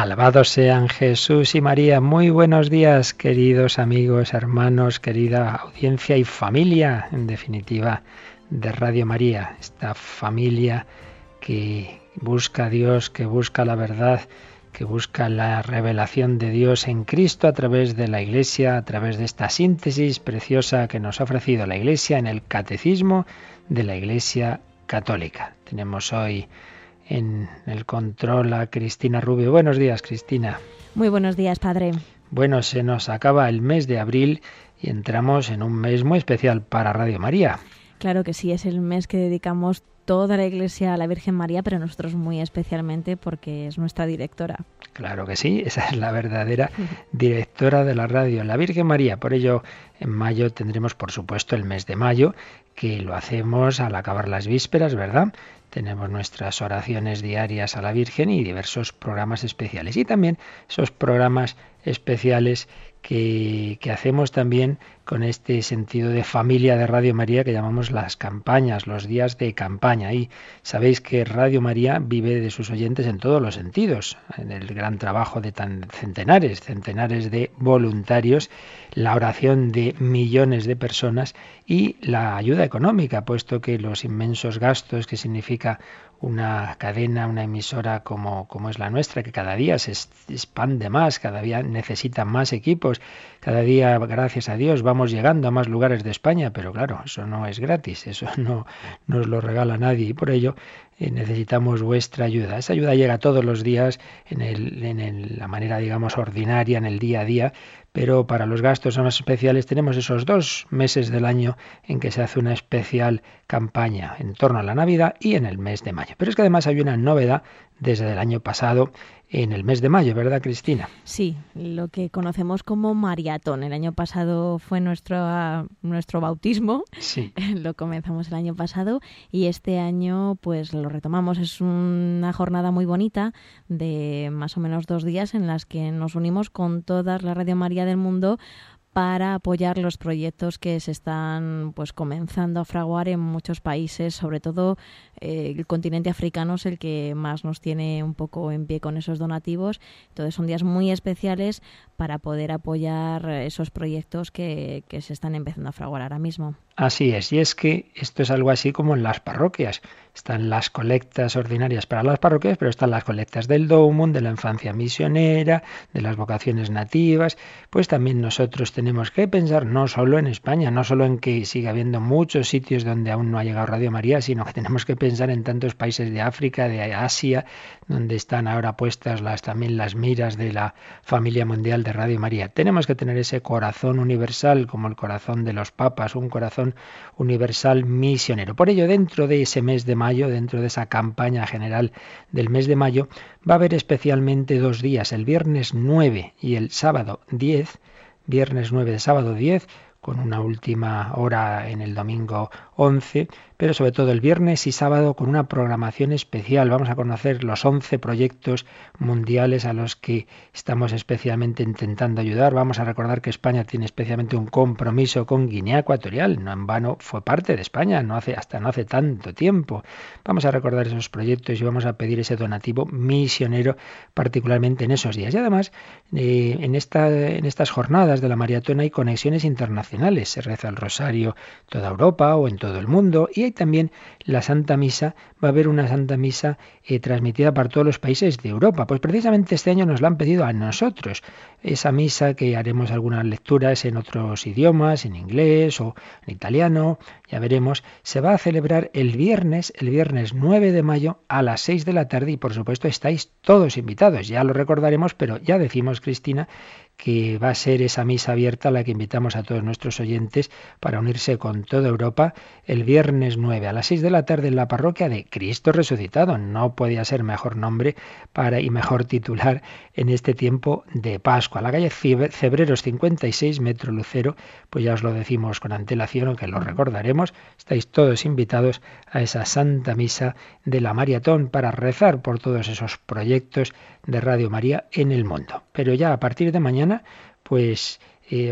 Alabados sean Jesús y María. Muy buenos días, queridos amigos, hermanos, querida audiencia y familia, en definitiva, de Radio María. Esta familia que busca a Dios, que busca la verdad, que busca la revelación de Dios en Cristo a través de la Iglesia, a través de esta síntesis preciosa que nos ha ofrecido la Iglesia en el Catecismo de la Iglesia Católica. Tenemos hoy en el control a Cristina Rubio. Buenos días, Cristina. Muy buenos días, padre. Bueno, se nos acaba el mes de abril y entramos en un mes muy especial para Radio María. Claro que sí, es el mes que dedicamos toda la Iglesia a la Virgen María, pero nosotros muy especialmente porque es nuestra directora. Claro que sí, esa es la verdadera directora de la radio, la Virgen María. Por ello, en mayo tendremos, por supuesto, el mes de mayo, que lo hacemos al acabar las vísperas, ¿verdad? Tenemos nuestras oraciones diarias a la Virgen y diversos programas especiales. Y también esos programas especiales que, que, hacemos también con este sentido de familia de Radio María que llamamos las campañas, los días de campaña. Y sabéis que Radio María vive de sus oyentes en todos los sentidos, en el gran trabajo de centenares, centenares de voluntarios, la oración de millones de personas y la ayuda económica, puesto que los inmensos gastos que significa una cadena, una emisora como, como es la nuestra, que cada día se expande más, cada día necesita más equipos, cada día, gracias a Dios, vamos llegando a más lugares de España, pero claro, eso no es gratis, eso no nos lo regala nadie y por ello eh, necesitamos vuestra ayuda. Esa ayuda llega todos los días en, el, en la manera, digamos, ordinaria, en el día a día, pero para los gastos más especiales tenemos esos dos meses del año en que se hace una especial campaña en torno a la Navidad y en el mes de mayo. Pero es que además hay una novedad desde el año pasado en el mes de mayo, ¿verdad, Cristina? Sí, lo que conocemos como maratón. El año pasado fue nuestro, nuestro bautismo. Sí. Lo comenzamos el año pasado y este año pues lo retomamos. Es una jornada muy bonita de más o menos dos días en las que nos unimos con todas las Radio María del mundo para apoyar los proyectos que se están pues comenzando a fraguar en muchos países, sobre todo eh, el continente africano es el que más nos tiene un poco en pie con esos donativos. Entonces son días muy especiales para poder apoyar esos proyectos que, que se están empezando a fraguar ahora mismo. Así es, y es que esto es algo así como en las parroquias. Están las colectas ordinarias para las parroquias, pero están las colectas del DOMUN, de la infancia misionera, de las vocaciones nativas. Pues también nosotros tenemos que pensar no solo en España, no solo en que siga habiendo muchos sitios donde aún no ha llegado Radio María, sino que tenemos que pensar en tantos países de África, de Asia, donde están ahora puestas las, también las miras de la familia mundial de Radio María. Tenemos que tener ese corazón universal, como el corazón de los papas, un corazón universal misionero. Por ello, dentro de ese mes de mayo, dentro de esa campaña general del mes de mayo, va a haber especialmente dos días, el viernes 9 y el sábado 10, viernes 9 de sábado 10, con una última hora en el domingo 11, pero sobre todo el viernes y sábado con una programación especial. Vamos a conocer los 11 proyectos mundiales a los que estamos especialmente intentando ayudar. Vamos a recordar que España tiene especialmente un compromiso con Guinea Ecuatorial. No en vano fue parte de España, no hace, hasta no hace tanto tiempo. Vamos a recordar esos proyectos y vamos a pedir ese donativo misionero, particularmente en esos días. Y además, eh, en, esta, en estas jornadas de la maratona hay conexiones internacionales. Se reza el rosario toda Europa o en todo el mundo y también la Santa Misa, va a haber una Santa Misa eh, transmitida para todos los países de Europa. Pues precisamente este año nos la han pedido a nosotros. Esa misa que haremos algunas lecturas en otros idiomas, en inglés o en italiano, ya veremos, se va a celebrar el viernes, el viernes 9 de mayo a las 6 de la tarde y por supuesto estáis todos invitados. Ya lo recordaremos, pero ya decimos, Cristina, que va a ser esa misa abierta a la que invitamos a todos nuestros oyentes para unirse con toda Europa el viernes 9 a las 6 de la tarde en la parroquia de Cristo resucitado. No podía ser mejor nombre para y mejor titular en este tiempo de Pascua. La calle Cebreros 56, Metro Lucero, pues ya os lo decimos con antelación, aunque lo recordaremos, estáis todos invitados a esa Santa Misa de la Maratón para rezar por todos esos proyectos de Radio María en el mundo. Pero ya a partir de mañana, pues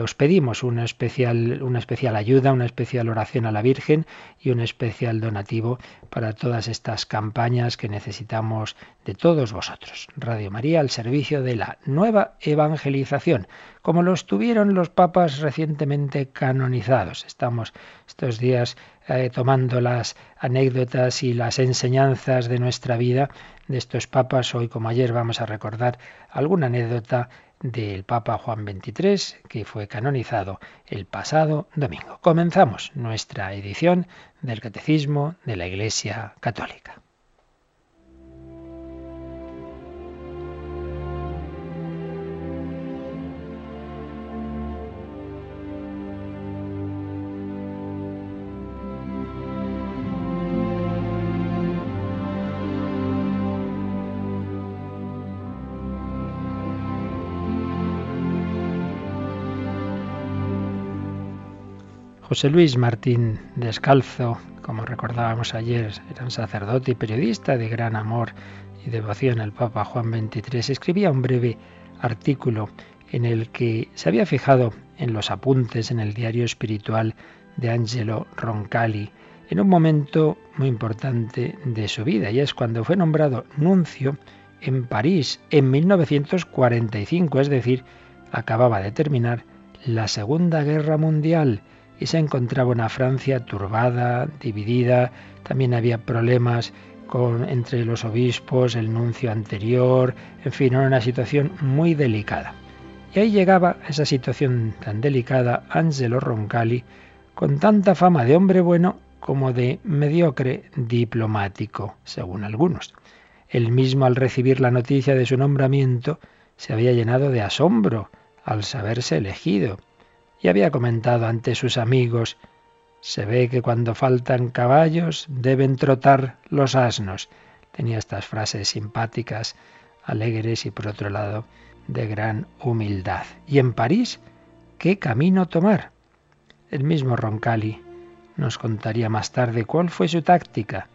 os pedimos una especial, una especial ayuda, una especial oración a la Virgen y un especial donativo para todas estas campañas que necesitamos de todos vosotros. Radio María al servicio de la nueva evangelización, como lo estuvieron los papas recientemente canonizados. Estamos estos días eh, tomando las anécdotas y las enseñanzas de nuestra vida de estos papas. Hoy, como ayer, vamos a recordar alguna anécdota del Papa Juan XXIII, que fue canonizado el pasado domingo. Comenzamos nuestra edición del Catecismo de la Iglesia Católica. José Luis Martín Descalzo, como recordábamos ayer, era un sacerdote y periodista de gran amor y devoción al Papa Juan XXIII, escribía un breve artículo en el que se había fijado en los apuntes en el diario espiritual de Angelo Roncalli, en un momento muy importante de su vida, y es cuando fue nombrado nuncio en París en 1945, es decir, acababa de terminar la Segunda Guerra Mundial y se encontraba una Francia turbada, dividida, también había problemas con, entre los obispos, el nuncio anterior, en fin, era una situación muy delicada. Y ahí llegaba esa situación tan delicada Angelo Roncalli, con tanta fama de hombre bueno como de mediocre diplomático, según algunos. Él mismo al recibir la noticia de su nombramiento se había llenado de asombro al saberse elegido y había comentado ante sus amigos se ve que cuando faltan caballos deben trotar los asnos. Tenía estas frases simpáticas, alegres y por otro lado de gran humildad. ¿Y en París qué camino tomar? El mismo Roncalli nos contaría más tarde cuál fue su táctica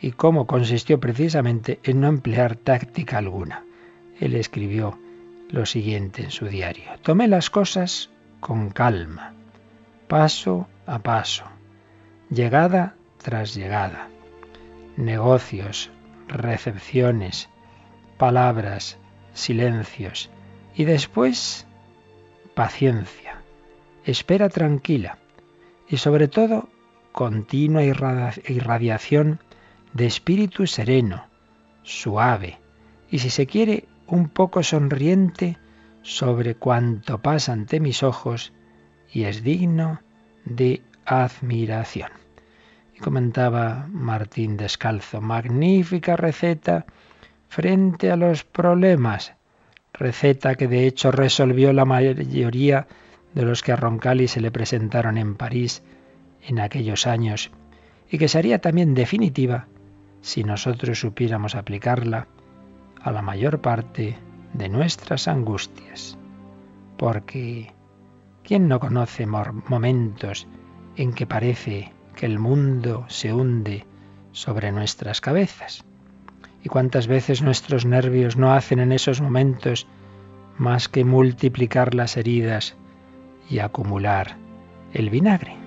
y cómo consistió precisamente en no emplear táctica alguna. Él escribió lo siguiente en su diario. Tomé las cosas con calma, paso a paso, llegada tras llegada, negocios, recepciones, palabras, silencios y después paciencia, espera tranquila y sobre todo continua irradiación de espíritu sereno, suave y si se quiere un poco sonriente sobre cuanto pasa ante mis ojos y es digno de admiración. Y comentaba Martín Descalzo, magnífica receta frente a los problemas, receta que de hecho resolvió la mayoría de los que a Roncalli se le presentaron en París en aquellos años y que sería también definitiva si nosotros supiéramos aplicarla a la mayor parte de nuestras angustias. Porque ¿quién no conoce momentos en que parece que el mundo se hunde sobre nuestras cabezas? ¿Y cuántas veces nuestros nervios no hacen en esos momentos más que multiplicar las heridas y acumular el vinagre?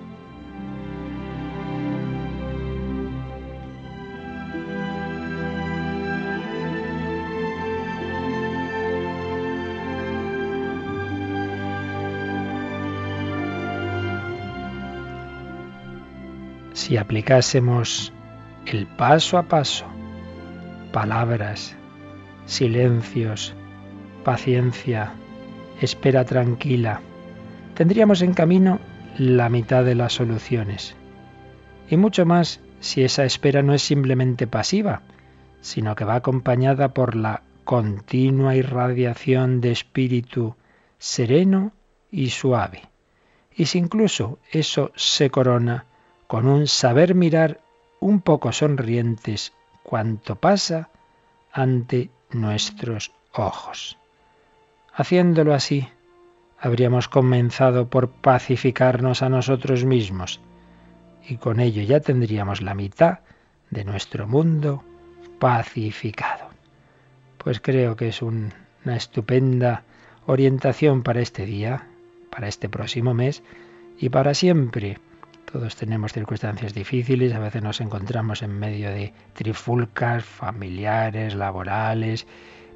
Si aplicásemos el paso a paso, palabras, silencios, paciencia, espera tranquila, tendríamos en camino la mitad de las soluciones. Y mucho más si esa espera no es simplemente pasiva, sino que va acompañada por la continua irradiación de espíritu sereno y suave. Y si incluso eso se corona con un saber mirar un poco sonrientes cuanto pasa ante nuestros ojos. Haciéndolo así, habríamos comenzado por pacificarnos a nosotros mismos y con ello ya tendríamos la mitad de nuestro mundo pacificado. Pues creo que es una estupenda orientación para este día, para este próximo mes y para siempre. Todos tenemos circunstancias difíciles, a veces nos encontramos en medio de trifulcas familiares, laborales,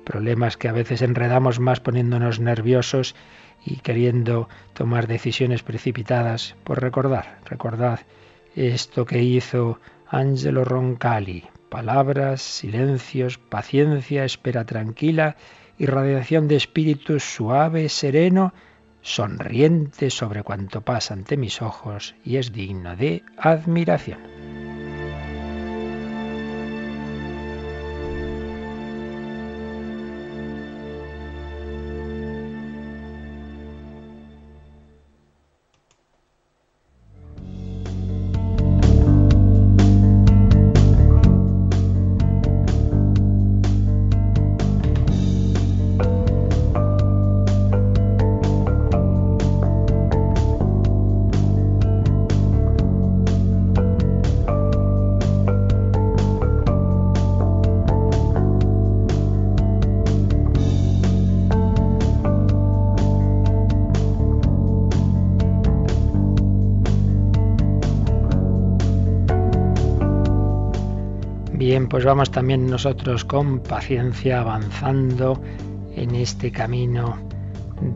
problemas que a veces enredamos más poniéndonos nerviosos y queriendo tomar decisiones precipitadas. Por recordar, recordad esto que hizo Angelo Roncalli. Palabras, silencios, paciencia, espera tranquila, irradiación de espíritu suave, sereno, sonriente sobre cuanto pasa ante mis ojos y es digno de admiración. Pues vamos también nosotros con paciencia avanzando en este camino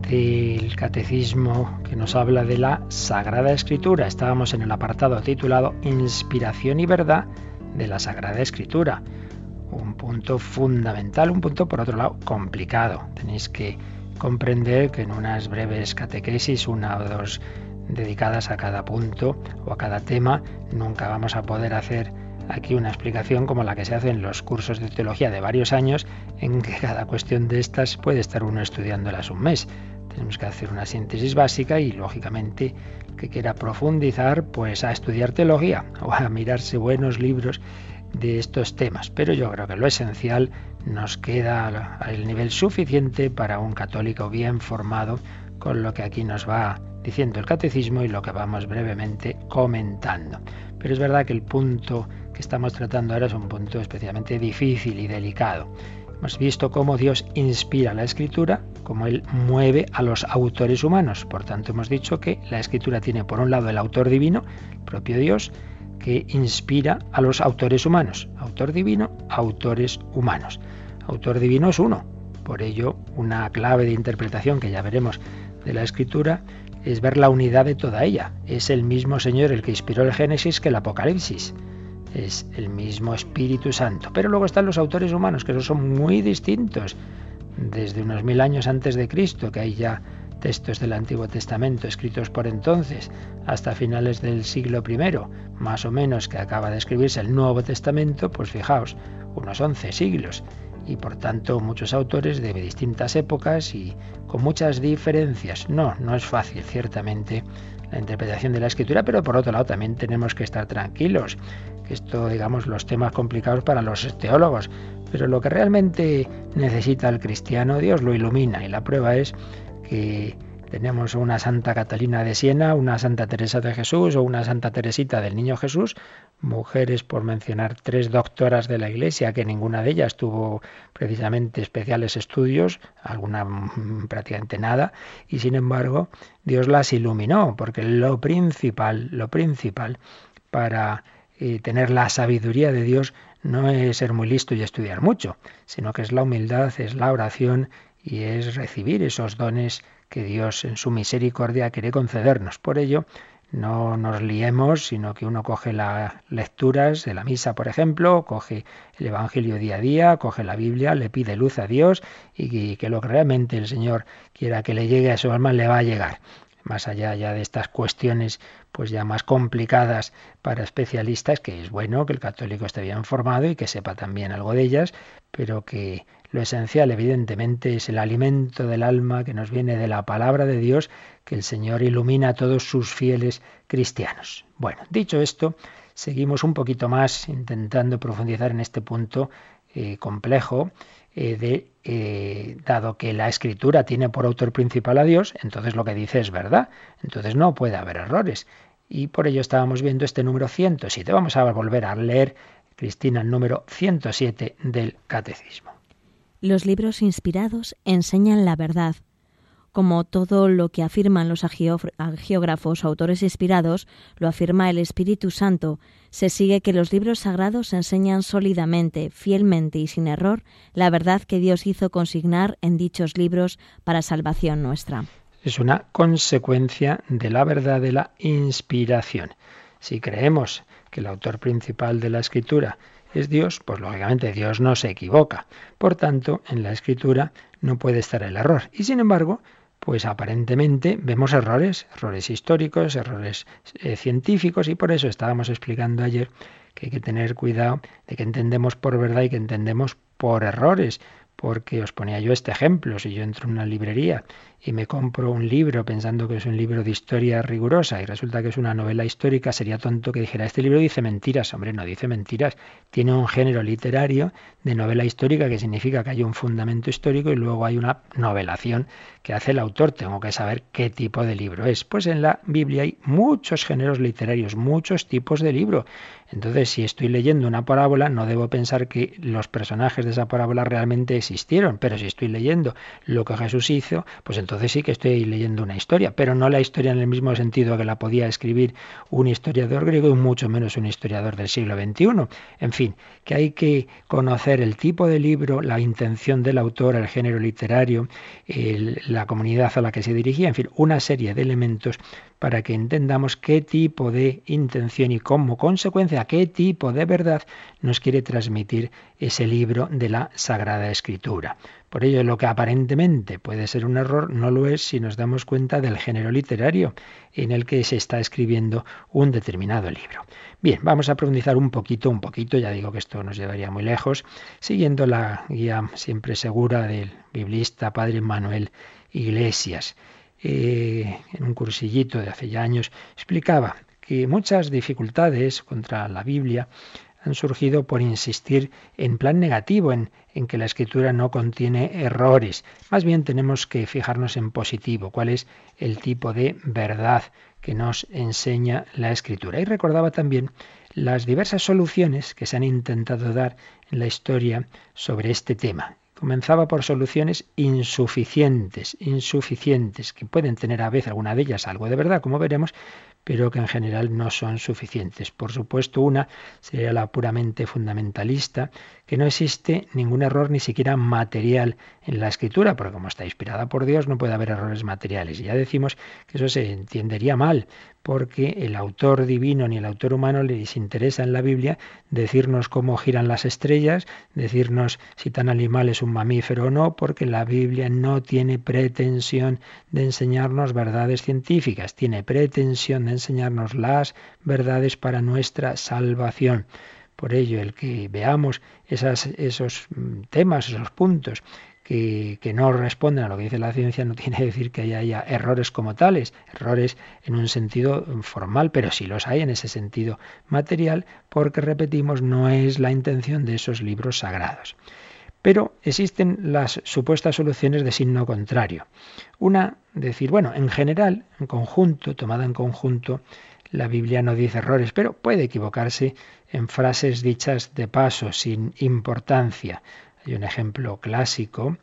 del catecismo que nos habla de la Sagrada Escritura. Estábamos en el apartado titulado Inspiración y verdad de la Sagrada Escritura. Un punto fundamental, un punto por otro lado complicado. Tenéis que comprender que en unas breves catequesis, una o dos dedicadas a cada punto o a cada tema, nunca vamos a poder hacer aquí una explicación como la que se hace en los cursos de teología de varios años, en que cada cuestión de estas puede estar uno estudiándolas un mes. Tenemos que hacer una síntesis básica y, lógicamente, que quiera profundizar, pues a estudiar teología o a mirarse buenos libros de estos temas. Pero yo creo que lo esencial nos queda al nivel suficiente para un católico bien formado con lo que aquí nos va diciendo el catecismo y lo que vamos brevemente comentando. Pero es verdad que el punto que estamos tratando ahora es un punto especialmente difícil y delicado. Hemos visto cómo Dios inspira la escritura, cómo Él mueve a los autores humanos. Por tanto, hemos dicho que la escritura tiene por un lado el autor divino, el propio Dios, que inspira a los autores humanos. Autor divino, autores humanos. Autor divino es uno. Por ello, una clave de interpretación que ya veremos de la escritura es ver la unidad de toda ella. Es el mismo Señor el que inspiró el Génesis que el Apocalipsis es el mismo Espíritu Santo. Pero luego están los autores humanos, que son muy distintos. Desde unos mil años antes de Cristo, que hay ya textos del Antiguo Testamento escritos por entonces, hasta finales del siglo I, más o menos que acaba de escribirse el Nuevo Testamento, pues fijaos, unos once siglos. Y por tanto muchos autores de distintas épocas y con muchas diferencias. No, no es fácil, ciertamente, la interpretación de la escritura, pero por otro lado también tenemos que estar tranquilos esto, digamos, los temas complicados para los teólogos, pero lo que realmente necesita el cristiano, Dios lo ilumina y la prueba es que tenemos una Santa Catalina de Siena, una Santa Teresa de Jesús o una Santa Teresita del Niño Jesús, mujeres por mencionar tres doctoras de la Iglesia, que ninguna de ellas tuvo precisamente especiales estudios, alguna mm, prácticamente nada, y sin embargo Dios las iluminó, porque lo principal, lo principal para y tener la sabiduría de Dios no es ser muy listo y estudiar mucho, sino que es la humildad, es la oración y es recibir esos dones que Dios en su misericordia quiere concedernos. Por ello, no nos liemos, sino que uno coge las lecturas de la misa, por ejemplo, coge el Evangelio día a día, coge la Biblia, le pide luz a Dios y que lo que realmente el Señor quiera que le llegue a su alma le va a llegar. más allá ya de estas cuestiones pues ya más complicadas para especialistas, que es bueno que el católico esté bien formado y que sepa también algo de ellas, pero que lo esencial evidentemente es el alimento del alma que nos viene de la palabra de Dios, que el Señor ilumina a todos sus fieles cristianos. Bueno, dicho esto, seguimos un poquito más intentando profundizar en este punto eh, complejo eh, de eh, dado que la escritura tiene por autor principal a Dios, entonces lo que dice es verdad, entonces no puede haber errores. Y por ello estábamos viendo este número 107. Vamos a volver a leer, Cristina, el número 107 del Catecismo. Los libros inspirados enseñan la verdad como todo lo que afirman los geógrafos o autores inspirados, lo afirma el Espíritu Santo, se sigue que los libros sagrados enseñan sólidamente, fielmente y sin error la verdad que Dios hizo consignar en dichos libros para salvación nuestra. Es una consecuencia de la verdad de la inspiración. Si creemos que el autor principal de la escritura es Dios, pues lógicamente Dios no se equivoca. Por tanto, en la escritura no puede estar el error. Y sin embargo, pues aparentemente vemos errores, errores históricos, errores eh, científicos, y por eso estábamos explicando ayer que hay que tener cuidado de que entendemos por verdad y que entendemos por errores, porque os ponía yo este ejemplo, si yo entro en una librería y me compro un libro pensando que es un libro de historia rigurosa y resulta que es una novela histórica, sería tonto que dijera, este libro dice mentiras. Hombre, no dice mentiras. Tiene un género literario de novela histórica que significa que hay un fundamento histórico y luego hay una novelación que hace el autor. Tengo que saber qué tipo de libro es. Pues en la Biblia hay muchos géneros literarios, muchos tipos de libro. Entonces, si estoy leyendo una parábola, no debo pensar que los personajes de esa parábola realmente existieron, pero si estoy leyendo lo que Jesús hizo, pues entonces entonces sí que estoy leyendo una historia, pero no la historia en el mismo sentido que la podía escribir un historiador griego y mucho menos un historiador del siglo XXI. En fin, que hay que conocer el tipo de libro, la intención del autor, el género literario, la comunidad a la que se dirigía, en fin, una serie de elementos para que entendamos qué tipo de intención y como consecuencia, qué tipo de verdad nos quiere transmitir ese libro de la Sagrada Escritura. Por ello, lo que aparentemente puede ser un error no lo es si nos damos cuenta del género literario en el que se está escribiendo un determinado libro. Bien, vamos a profundizar un poquito, un poquito, ya digo que esto nos llevaría muy lejos, siguiendo la guía siempre segura del biblista Padre Manuel Iglesias. Eh, en un cursillito de hace ya años explicaba que muchas dificultades contra la Biblia han surgido por insistir en plan negativo, en, en, que la escritura no contiene errores. Más bien tenemos que fijarnos en positivo, cuál es el tipo de verdad que nos enseña la escritura. Y recordaba también las diversas soluciones que se han intentado dar en la historia sobre este tema. Comenzaba por soluciones insuficientes, insuficientes, que pueden tener a veces alguna de ellas algo de verdad, como veremos, pero que en general no son suficientes. Por supuesto, una sería la puramente fundamentalista, que no existe ningún error ni siquiera material en la escritura, porque como está inspirada por Dios no puede haber errores materiales. Y ya decimos que eso se entendería mal, porque el autor divino ni el autor humano les interesa en la Biblia decirnos cómo giran las estrellas, decirnos si tan animal es un mamífero o no, porque la Biblia no tiene pretensión de enseñarnos verdades científicas, tiene pretensión de enseñarnos las verdades para nuestra salvación. Por ello, el que veamos esos temas, esos puntos que, no responden a lo que dice la ciencia no tiene que decir que haya, errores como tales, errores en un sentido formal, pero sí los hay en ese sentido material, porque repetimos, no es la intención de esos libros sagrados. Pero existen las supuestas soluciones de signo contrario. Una, decir, bueno, en general, en conjunto, tomada en conjunto, la Biblia no dice errores, pero puede equivocarse en frases dichas de paso, sin importancia. Hay un ejemplo clásico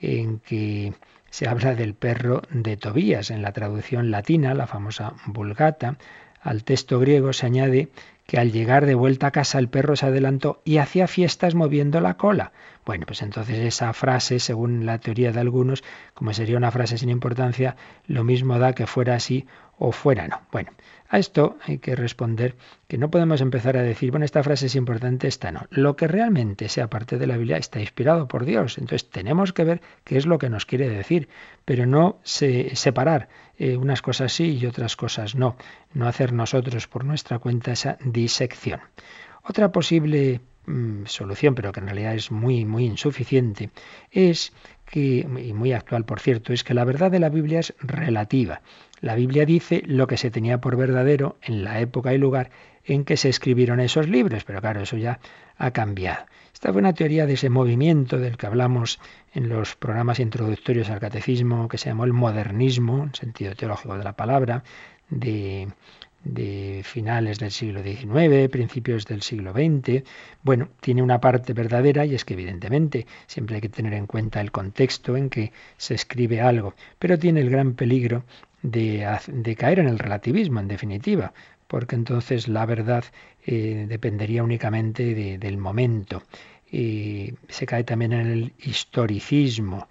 en que se habla del perro de Tobías. En la traducción latina, la famosa Vulgata, al texto griego se añade que al llegar de vuelta a casa el perro se adelantó y hacía fiestas moviendo la cola. Bueno, pues entonces esa frase, según la teoría de algunos, como sería una frase sin importancia, lo mismo da que fuera así o fuera no. Bueno, A esto hay que responder que no podemos empezar a decir, bueno, esta frase es importante, esta no. Lo que realmente sea parte de la Biblia está inspirado por Dios. Entonces tenemos que ver qué es lo que nos quiere decir, pero no separar eh, unas cosas sí y otras cosas no. No hacer nosotros por nuestra cuenta esa disección. Otra posible mm, solución, pero que en realidad es muy, muy insuficiente, es que, y muy actual por cierto, es que la verdad de la Biblia es relativa. La Biblia dice lo que se tenía por verdadero en la época y lugar en que se escribieron esos libros, pero claro, eso ya ha cambiado. Esta fue una teoría de ese movimiento del que hablamos en los programas introductorios al catecismo, que se llamó el modernismo, en sentido teológico de la palabra, de, de finales del siglo XIX, principios del siglo XX. Bueno, tiene una parte verdadera y es que evidentemente siempre hay que tener en cuenta el contexto en que se escribe algo, pero tiene el gran peligro de, caer en el relativismo, en definitiva, porque entonces la verdad eh, dependería únicamente del momento. Y se cae también en el historicismo,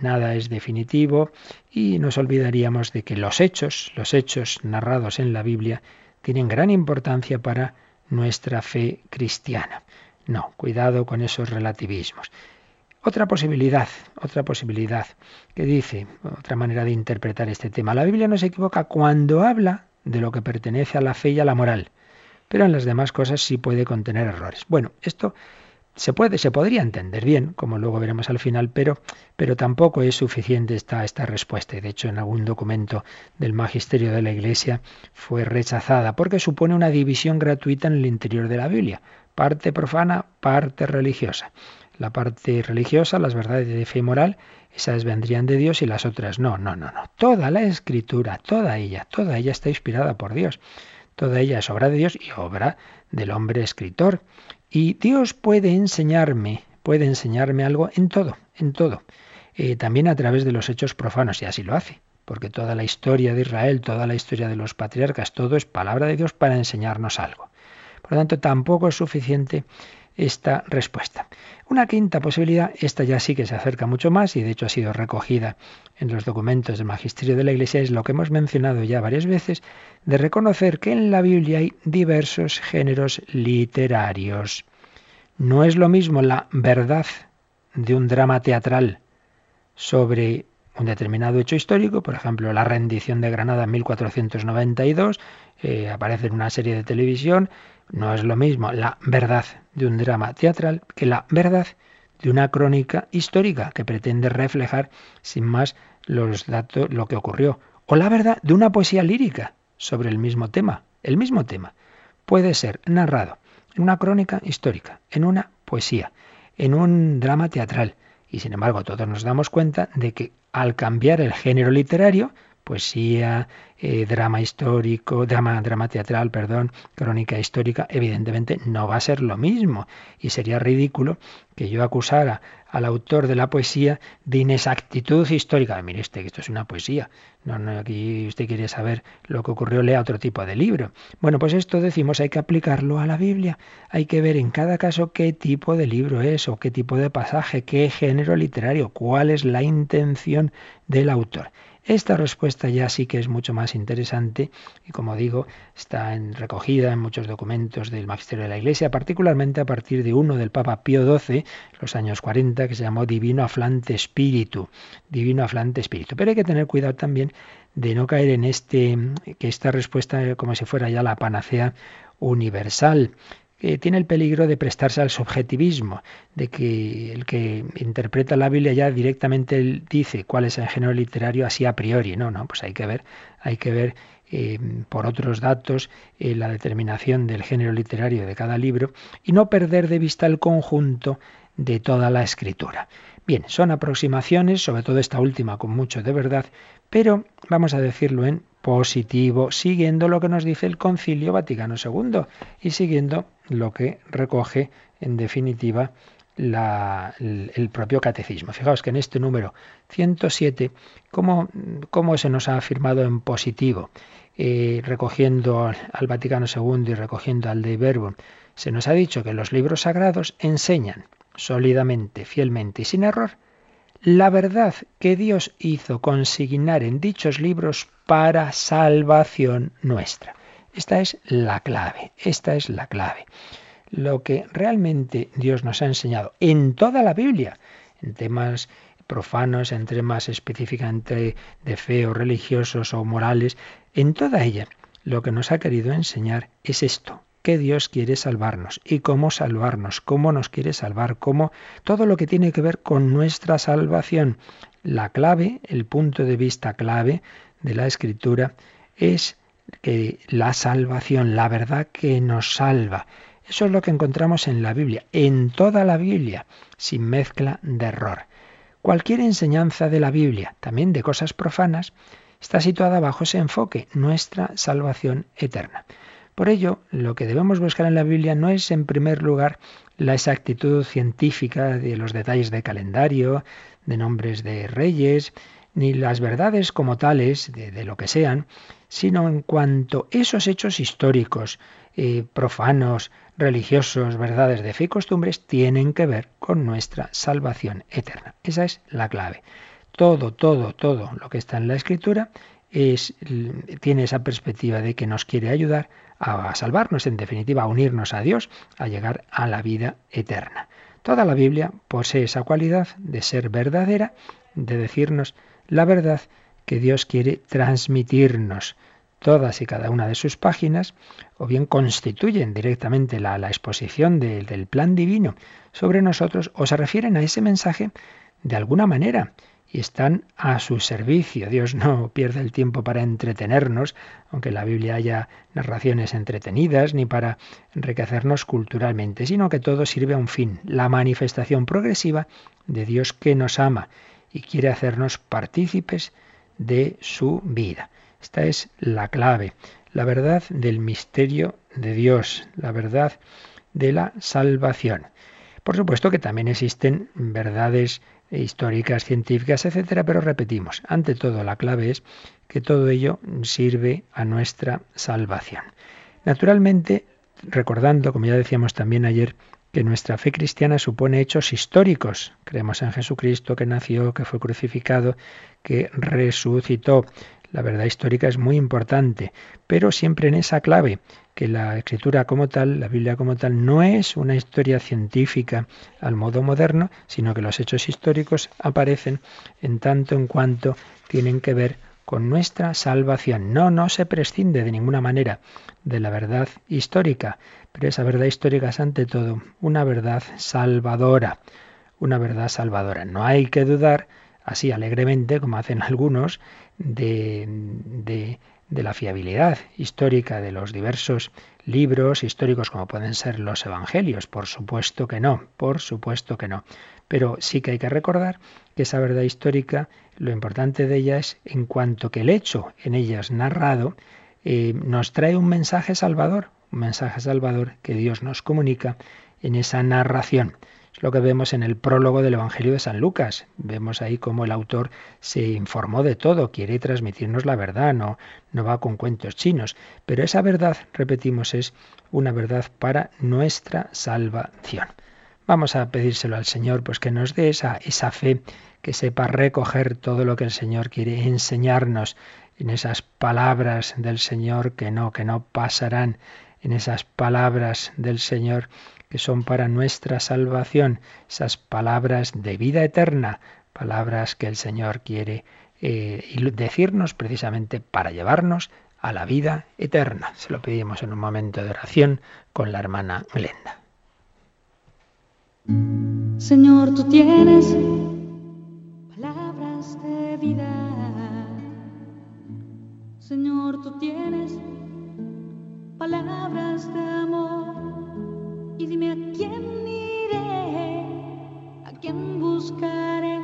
nada es definitivo y nos olvidaríamos de que los hechos, los hechos narrados en la Biblia, tienen gran importancia para nuestra fe cristiana. No, cuidado con esos relativismos. Otra posibilidad, otra posibilidad que dice, otra manera de interpretar este tema. La Biblia no se equivoca cuando habla de lo que pertenece a la fe y a la moral, pero en las demás cosas sí puede contener errores. Bueno, esto se puede, se podría entender bien, como luego veremos al final, pero, pero tampoco es suficiente esta, esta respuesta. De hecho, en algún documento del magisterio de la Iglesia fue rechazada porque supone una división gratuita en el interior de la Biblia, parte profana, parte religiosa la parte religiosa, las verdades de fe y moral, esas vendrían de Dios y las otras no, no, no, no. Toda la escritura, toda ella, toda ella está inspirada por Dios. Toda ella es obra de Dios y obra del hombre escritor. Y Dios puede enseñarme, puede enseñarme algo en todo, en todo. Eh, también a través de los hechos profanos, y así lo hace, porque toda la historia de Israel, toda la historia de los patriarcas, todo es palabra de Dios para enseñarnos algo. Por lo tanto, tampoco es suficiente esta respuesta. Una quinta posibilidad, esta ya sí que se acerca mucho más y de hecho ha sido recogida en los documentos del magisterio de la Iglesia, es lo que hemos mencionado ya varias veces, de reconocer que en la Biblia hay diversos géneros literarios. No es lo mismo la verdad de un drama teatral sobre un determinado hecho histórico, por ejemplo, la rendición de Granada en 1492, eh, aparece en una serie de televisión, no es lo mismo la verdad de un drama teatral que la verdad de una crónica histórica que pretende reflejar sin más los datos, lo que ocurrió. O la verdad de una poesía lírica sobre el mismo tema. El mismo tema puede ser narrado en una crónica histórica, en una poesía, en un drama teatral. Y sin embargo, todos nos damos cuenta de que al cambiar el género literario, poesía, eh, drama histórico, drama, drama teatral, perdón, crónica histórica, evidentemente no va a ser lo mismo. Y sería ridículo que yo acusara al autor de la poesía de inexactitud histórica. Mire usted que esto es una poesía. No, no, aquí usted quiere saber lo que ocurrió, lea otro tipo de libro. Bueno, pues esto decimos, hay que aplicarlo a la Biblia. Hay que ver en cada caso qué tipo de libro es o qué tipo de pasaje, qué género literario, cuál es la intención del autor. Esta respuesta ya sí que es mucho más interesante y como digo, está recogida en muchos documentos del Magisterio de la Iglesia, particularmente a partir de uno del Papa Pío XII, los años 40, que se llamó Divino Aflante Espíritu. Divino Aflante Espíritu. Pero hay que tener cuidado también de no caer en este, que esta respuesta como si fuera ya la panacea universal tiene el peligro de prestarse al subjetivismo, de que el que interpreta la Biblia ya directamente dice cuál es el género literario así a priori. No, no, pues hay que ver, hay que ver eh, por otros datos eh, la determinación del género literario de cada libro y no perder de vista el conjunto de toda la escritura. Bien, son aproximaciones, sobre todo esta última con mucho de verdad, pero vamos a decirlo en positivo, siguiendo lo que nos dice el Concilio Vaticano II y siguiendo lo que recoge en definitiva el, propio catecismo. Fijaos que en este número 107, ¿cómo, cómo se nos ha afirmado en positivo? Eh, recogiendo al Vaticano II y recogiendo al de Verbo, se nos ha dicho que los libros sagrados enseñan sólidamente, fielmente y sin error la verdad que Dios hizo consignar en dichos libros para salvación nuestra. Esta es la clave, esta es la clave. Lo que realmente Dios nos ha enseñado en toda la Biblia, en temas profanos, en temas específicamente de fe o religiosos o morales, en toda ella lo que nos ha querido enseñar es esto, que Dios quiere salvarnos y cómo salvarnos, cómo nos quiere salvar, cómo todo lo que tiene que ver con nuestra salvación. La clave, el punto de vista clave de la escritura es que la salvación, la verdad que nos salva. Eso es lo que encontramos en la Biblia, en toda la Biblia, sin mezcla de error. Cualquier enseñanza de la Biblia, también de cosas profanas, está situada bajo ese enfoque, nuestra salvación eterna. Por ello, lo que debemos buscar en la Biblia no es, en primer lugar, la exactitud científica de los detalles de calendario, de nombres de reyes, ni las verdades como tales, de, lo que sean, sino en cuanto esos hechos históricos, eh, profanos, religiosos, verdades de fe y costumbres, tienen que ver con nuestra salvación eterna. Esa es la clave. Todo, todo, todo lo que está en la escritura es, tiene esa perspectiva de que nos quiere ayudar a salvarnos, en definitiva, a unirnos a Dios, a llegar a la vida eterna. Toda la Biblia posee esa cualidad de ser verdadera, de decirnos la verdad que Dios quiere transmitirnos. Todas y cada una de sus páginas o bien constituyen directamente la, exposición del plan divino sobre nosotros o se refieren a ese mensaje de alguna manera y están a su servicio. Dios no pierde el tiempo para entretenernos, aunque en la Biblia haya narraciones entretenidas, ni para enriquecernos culturalmente, sino que todo sirve a un fin, la manifestación progresiva de Dios que nos ama y quiere hacernos partícipes de su vida. Esta es la clave, la verdad del misterio de Dios, la verdad de la salvación. Por supuesto que también existen verdades históricas, científicas, etcétera, pero repetimos, ante todo la clave es que todo ello sirve a nuestra salvación. Naturalmente, recordando, como ya decíamos también ayer, que nuestra fe cristiana supone hechos históricos. Creemos en Jesucristo que nació, que fue crucificado, que resucitó. La verdad histórica es muy importante, pero siempre en esa clave, que la escritura como tal, la Biblia como tal, no es una historia científica al modo moderno, sino que los hechos históricos aparecen en tanto en cuanto tienen que ver con nuestra salvación. No, no se prescinde de ninguna manera de la verdad histórica, pero esa verdad histórica es ante todo una verdad salvadora, una verdad salvadora. No hay que dudar, así alegremente, como hacen algunos, de, de, de la fiabilidad histórica de los diversos libros históricos como pueden ser los evangelios. Por supuesto que no, por supuesto que no. Pero sí que hay que recordar que esa verdad histórica lo importante de ella es en cuanto que el hecho en ellas narrado eh, nos trae un mensaje salvador, un mensaje salvador que Dios nos comunica en esa narración. Es lo que vemos en el prólogo del Evangelio de San Lucas. Vemos ahí cómo el autor se informó de todo, quiere transmitirnos la verdad, no, no va con cuentos chinos. Pero esa verdad, repetimos, es una verdad para nuestra salvación. Vamos a pedírselo al Señor, pues que nos dé esa, esa fe que sepa recoger todo lo que el Señor quiere enseñarnos en esas palabras del Señor que no, que no pasarán, en esas palabras del Señor que son para nuestra salvación, esas palabras de vida eterna, palabras que el Señor quiere eh, decirnos precisamente para llevarnos a la vida eterna. Se lo pedimos en un momento de oración con la hermana Glenda. Señor, tú tienes vida. Señor, tú tienes palabras de amor. Y dime a quién iré, a quién buscaré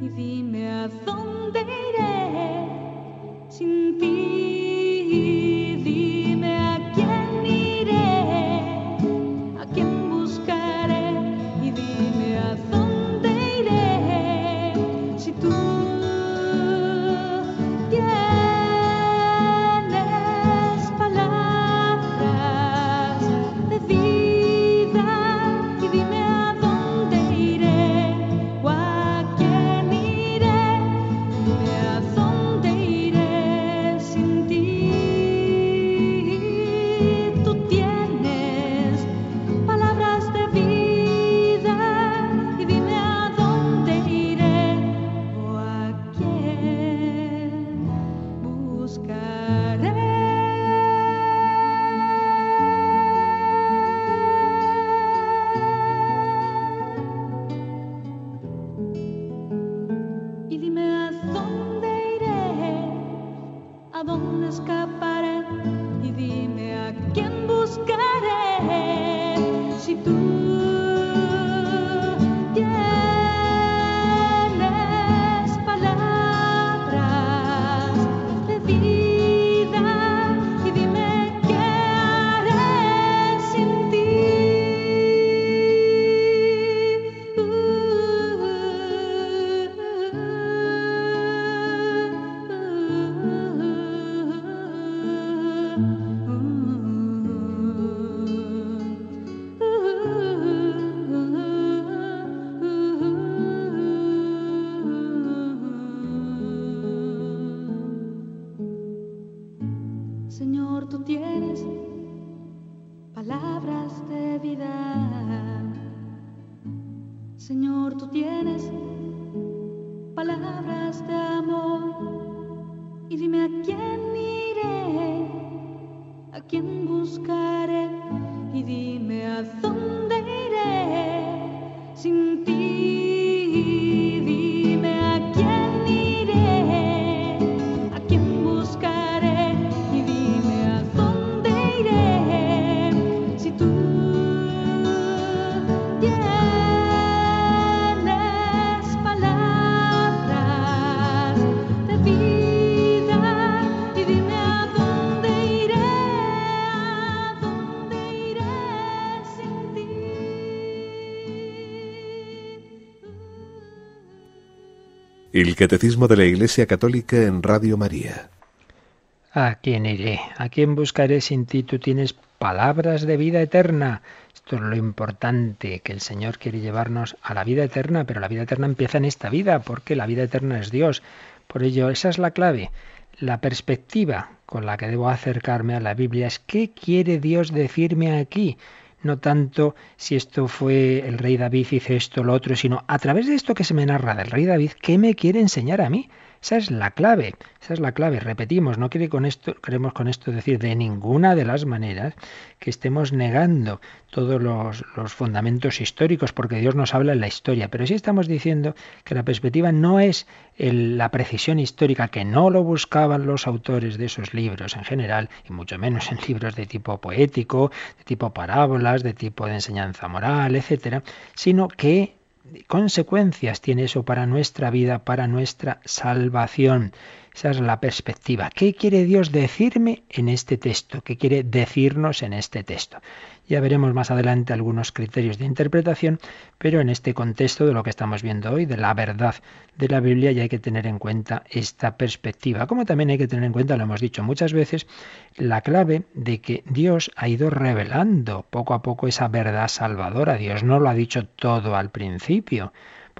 y dime a dónde iré sin ti. El Catecismo de la Iglesia Católica en Radio María. ¿A quién iré? ¿A quién buscaré sin ti? Tú tienes palabras de vida eterna. Esto es lo importante, que el Señor quiere llevarnos a la vida eterna, pero la vida eterna empieza en esta vida, porque la vida eterna es Dios. Por ello, esa es la clave. La perspectiva con la que debo acercarme a la Biblia es qué quiere Dios decirme aquí. No tanto si esto fue el rey David hizo esto lo otro, sino a través de esto que se me narra del rey David, ¿qué me quiere enseñar a mí? Esa es la clave, esa es la clave. Repetimos, no quiere con esto, queremos con esto decir de ninguna de las maneras que estemos negando todos los, los fundamentos históricos, porque Dios nos habla en la historia, pero sí estamos diciendo que la perspectiva no es el- la precisión histórica, que no lo buscaban los autores de esos libros en general, y mucho menos en libros de tipo poético, de tipo parábolas, de tipo de enseñanza moral, etcétera, sino que consecuencias tiene eso para nuestra vida, para nuestra salvación. Esa es la perspectiva. ¿Qué quiere Dios decirme en este texto? ¿Qué quiere decirnos en este texto? Ya veremos más adelante algunos criterios de interpretación, pero en este contexto de lo que estamos viendo hoy, de la verdad de la Biblia, ya hay que tener en cuenta esta perspectiva. Como también hay que tener en cuenta, lo hemos dicho muchas veces, la clave de que Dios ha ido revelando poco a poco esa verdad salvadora. Dios no lo ha dicho todo al principio.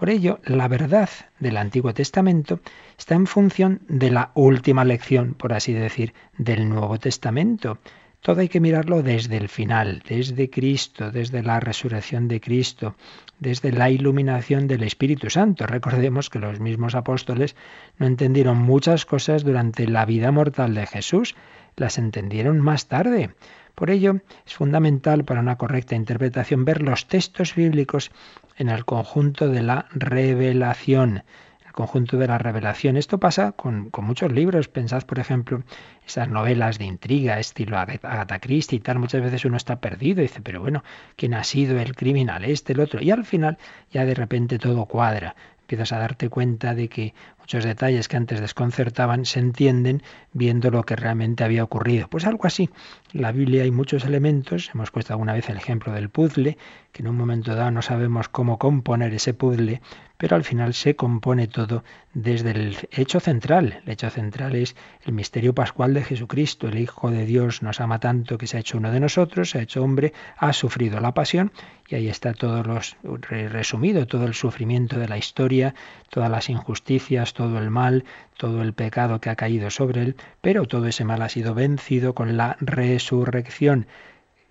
Por ello, la verdad del Antiguo Testamento está en función de la última lección, por así decir, del Nuevo Testamento. Todo hay que mirarlo desde el final, desde Cristo, desde la resurrección de Cristo, desde la iluminación del Espíritu Santo. Recordemos que los mismos apóstoles no entendieron muchas cosas durante la vida mortal de Jesús, las entendieron más tarde. Por ello, es fundamental para una correcta interpretación ver los textos bíblicos en el conjunto de la revelación. El conjunto de la revelación. Esto pasa con, con muchos libros. Pensad, por ejemplo, esas novelas de intriga, estilo Agatha Christie y tal. Muchas veces uno está perdido y dice, pero bueno, ¿quién ha sido el criminal? Este, el otro. Y al final ya de repente todo cuadra empiezas a darte cuenta de que muchos detalles que antes desconcertaban se entienden viendo lo que realmente había ocurrido. Pues algo así. En la Biblia hay muchos elementos, hemos puesto alguna vez el ejemplo del puzzle, que en un momento dado no sabemos cómo componer ese puzzle, pero al final se compone todo desde el hecho central. El hecho central es el misterio pascual de Jesucristo. El Hijo de Dios nos ama tanto que se ha hecho uno de nosotros, se ha hecho hombre, ha sufrido la pasión y ahí está todo los, resumido, todo el sufrimiento de la historia, todas las injusticias, todo el mal, todo el pecado que ha caído sobre él, pero todo ese mal ha sido vencido con la resurrección.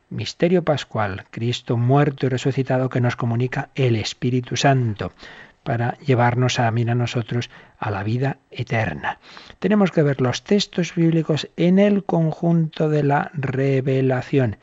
Misterio pascual, Cristo muerto y resucitado que nos comunica el Espíritu Santo para llevarnos a mí a nosotros a la vida eterna. Tenemos que ver los textos bíblicos en el conjunto de la revelación.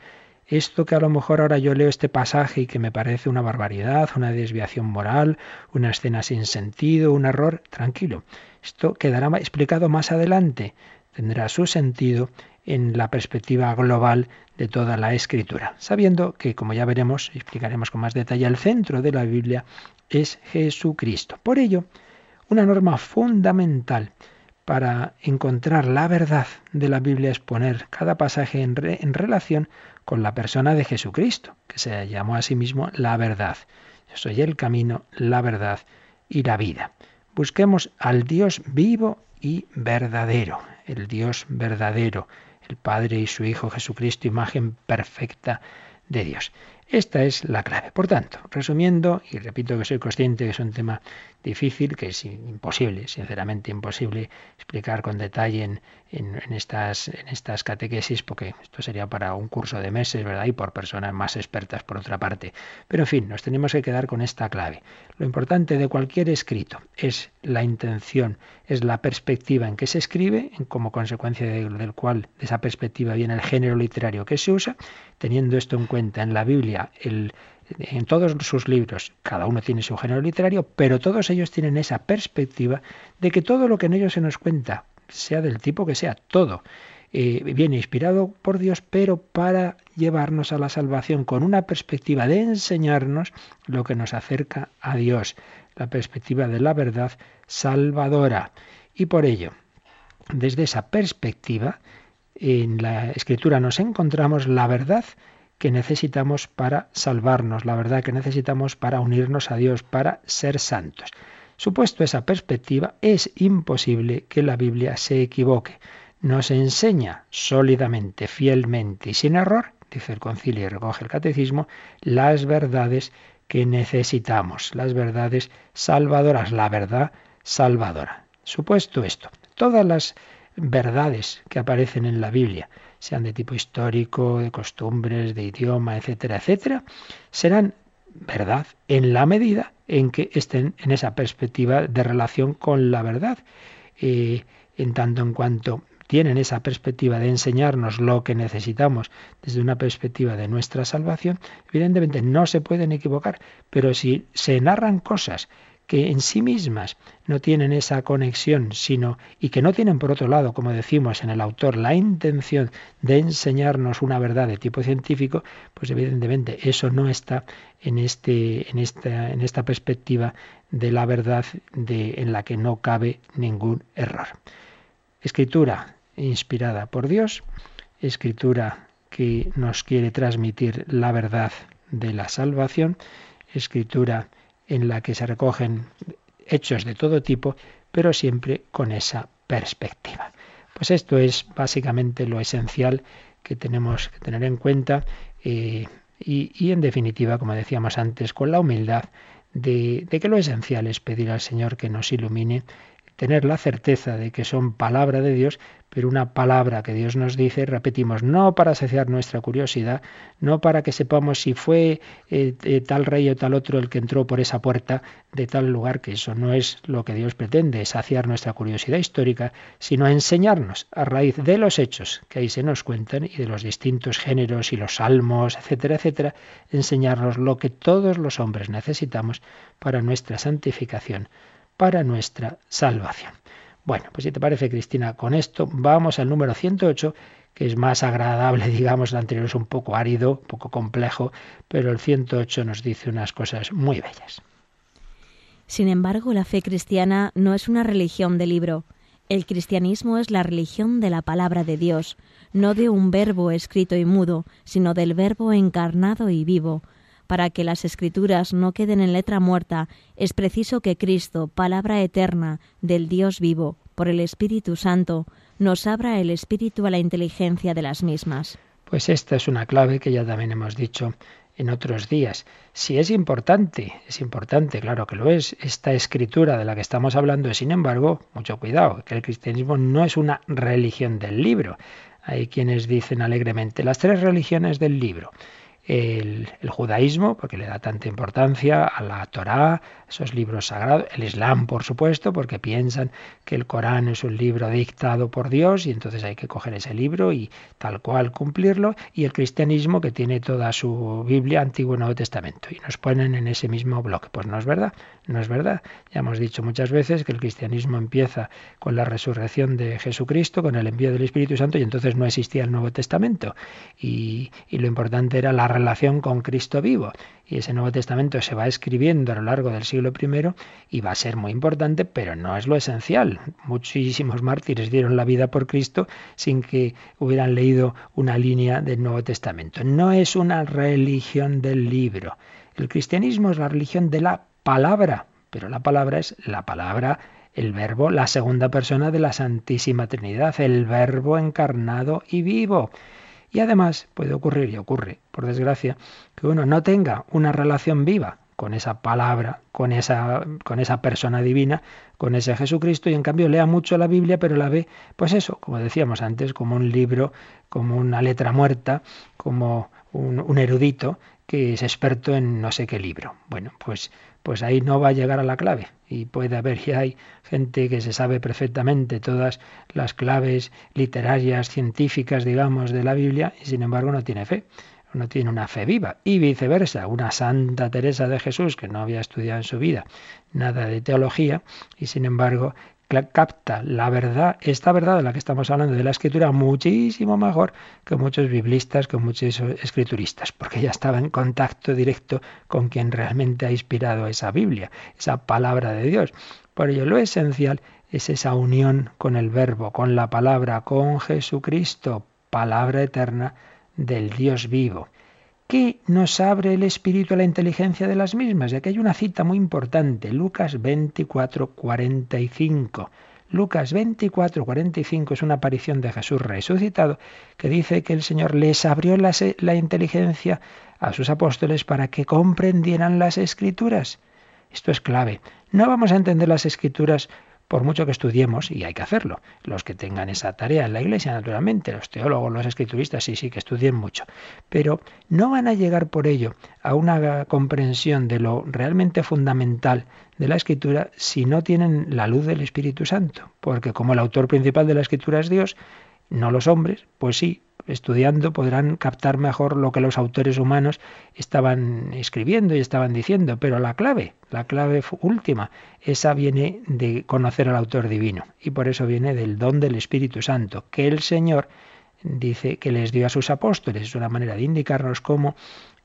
Esto que a lo mejor ahora yo leo este pasaje y que me parece una barbaridad, una desviación moral, una escena sin sentido, un error, tranquilo. Esto quedará explicado más adelante. Tendrá su sentido en la perspectiva global de toda la escritura, sabiendo que, como ya veremos, explicaremos con más detalle, el centro de la Biblia es Jesucristo. Por ello, una norma fundamental para encontrar la verdad de la Biblia es poner cada pasaje en, en, relación con la persona de Jesucristo, que se llamó a sí mismo la verdad. Yo soy el camino, la verdad y la vida. Busquemos al Dios vivo y verdadero, el Dios verdadero, el Padre y su Hijo Jesucristo, imagen perfecta de Dios. Esta es la clave. Por tanto, resumiendo, y repito que soy consciente que es un tema difícil, que es imposible, sinceramente imposible explicar con detalle en, en, en estas, en estas catequesis, porque esto sería para un curso de meses, ¿verdad? Y por personas más expertas, por otra parte. Pero en fin, nos tenemos que quedar con esta clave. Lo importante de cualquier escrito es la intención, es la perspectiva en que se escribe, como consecuencia de, del cual de esa perspectiva viene el género literario que se usa, teniendo esto en cuenta en la Biblia, el, en todos sus libros, cada uno tiene su género literario, pero todos ellos tienen esa perspectiva de que todo lo que en ellos se nos cuenta, sea del tipo que sea, todo, eh, viene inspirado por Dios, pero para llevarnos a la salvación con una perspectiva de enseñarnos lo que nos acerca a Dios, la perspectiva de la verdad salvadora. Y por ello, desde esa perspectiva, en la escritura nos encontramos la verdad que necesitamos para salvarnos, la verdad que necesitamos para unirnos a Dios, para ser santos. Supuesto esa perspectiva, es imposible que la Biblia se equivoque. Nos enseña sólidamente, fielmente y sin error, dice el concilio y recoge el catecismo, las verdades que necesitamos, las verdades salvadoras, la verdad salvadora. Supuesto esto, todas las verdades que aparecen en la Biblia, sean de tipo histórico, de costumbres, de idioma, etcétera, etcétera, serán verdad en la medida en que estén en esa perspectiva de relación con la verdad. Eh, en tanto en cuanto tienen esa perspectiva de enseñarnos lo que necesitamos desde una perspectiva de nuestra salvación, evidentemente no se pueden equivocar, pero si se narran cosas que en sí mismas no tienen esa conexión, sino y que no tienen por otro lado, como decimos en el autor, la intención de enseñarnos una verdad de tipo científico, pues evidentemente eso no está en este en esta en esta perspectiva de la verdad de, en la que no cabe ningún error. Escritura inspirada por Dios, escritura que nos quiere transmitir la verdad de la salvación, escritura en la que se recogen hechos de todo tipo, pero siempre con esa perspectiva. Pues esto es básicamente lo esencial que tenemos que tener en cuenta eh, y, y, en definitiva, como decíamos antes, con la humildad de, de que lo esencial es pedir al Señor que nos ilumine, tener la certeza de que son palabra de Dios, pero una palabra que Dios nos dice, repetimos, no para saciar nuestra curiosidad, no para que sepamos si fue eh, eh, tal rey o tal otro el que entró por esa puerta de tal lugar, que eso no es lo que Dios pretende, saciar nuestra curiosidad histórica, sino enseñarnos a raíz de los hechos que ahí se nos cuentan y de los distintos géneros y los salmos, etcétera, etcétera, enseñarnos lo que todos los hombres necesitamos para nuestra santificación, para nuestra salvación. Bueno, pues si te parece, Cristina, con esto vamos al número 108, que es más agradable, digamos, el anterior es un poco árido, un poco complejo, pero el 108 nos dice unas cosas muy bellas. Sin embargo, la fe cristiana no es una religión de libro. El cristianismo es la religión de la palabra de Dios, no de un verbo escrito y mudo, sino del verbo encarnado y vivo, para que las escrituras no queden en letra muerta, es preciso que Cristo, palabra eterna del Dios vivo, por el Espíritu Santo, nos abra el espíritu a la inteligencia de las mismas. Pues esta es una clave que ya también hemos dicho en otros días. Si es importante, es importante, claro que lo es, esta escritura de la que estamos hablando, sin embargo, mucho cuidado, que el cristianismo no es una religión del libro. Hay quienes dicen alegremente las tres religiones del libro el, judaísmo, porque le da tanta importancia a la Torá, esos libros sagrados, el Islam, por supuesto, porque piensan que el Corán es un libro dictado por Dios y entonces hay que coger ese libro y tal cual cumplirlo, y el cristianismo, que tiene toda su Biblia, Antiguo y Nuevo Testamento, y nos ponen en ese mismo bloque. Pues no es verdad, no es verdad. Ya hemos dicho muchas veces que el cristianismo empieza con la resurrección de Jesucristo, con el envío del Espíritu Santo, y entonces no existía el Nuevo Testamento. Y, y lo importante era la relación con Cristo vivo. Y ese Nuevo Testamento se va escribiendo a lo largo del siglo I y va a ser muy importante, pero no es lo esencial. Muchísimos mártires dieron la vida por Cristo sin que hubieran leído una línea del Nuevo Testamento. No es una religión del libro. El cristianismo es la religión de la palabra, pero la palabra es la palabra el verbo, la segunda persona de la Santísima Trinidad, el verbo encarnado y vivo. Y además puede ocurrir, y ocurre, por desgracia, que uno no tenga una relación viva con esa palabra, con esa, con esa persona divina, con ese Jesucristo, y en cambio lea mucho la Biblia, pero la ve, pues eso, como decíamos antes, como un libro, como una letra muerta, como un, un erudito que es experto en no sé qué libro. Bueno, pues, pues ahí no va a llegar a la clave. Y puede haber, y hay gente que se sabe perfectamente todas las claves literarias, científicas, digamos, de la Biblia, y sin embargo no tiene fe no tiene una fe viva. Y viceversa, una Santa Teresa de Jesús que no había estudiado en su vida nada de teología y sin embargo capta la verdad, esta verdad de la que estamos hablando de la escritura, muchísimo mejor que muchos biblistas, que muchos escrituristas, porque ya estaba en contacto directo con quien realmente ha inspirado esa Biblia, esa palabra de Dios. Por ello, lo esencial es esa unión con el Verbo, con la palabra, con Jesucristo, palabra eterna del Dios vivo. ¿Qué nos abre el espíritu a la inteligencia de las mismas? Y aquí hay una cita muy importante, Lucas 24, 45. Lucas 24, 45 es una aparición de Jesús resucitado que dice que el Señor les abrió la, la inteligencia a sus apóstoles para que comprendieran las escrituras. Esto es clave. No vamos a entender las escrituras por mucho que estudiemos, y hay que hacerlo, los que tengan esa tarea en la iglesia, naturalmente, los teólogos, los escrituristas, sí, sí, que estudien mucho, pero no van a llegar por ello a una comprensión de lo realmente fundamental de la escritura si no tienen la luz del Espíritu Santo, porque como el autor principal de la escritura es Dios, no los hombres, pues sí, estudiando podrán captar mejor lo que los autores humanos estaban escribiendo y estaban diciendo, pero la clave, la clave última, esa viene de conocer al autor divino y por eso viene del don del Espíritu Santo, que el Señor dice que les dio a sus apóstoles. Es una manera de indicarnos cómo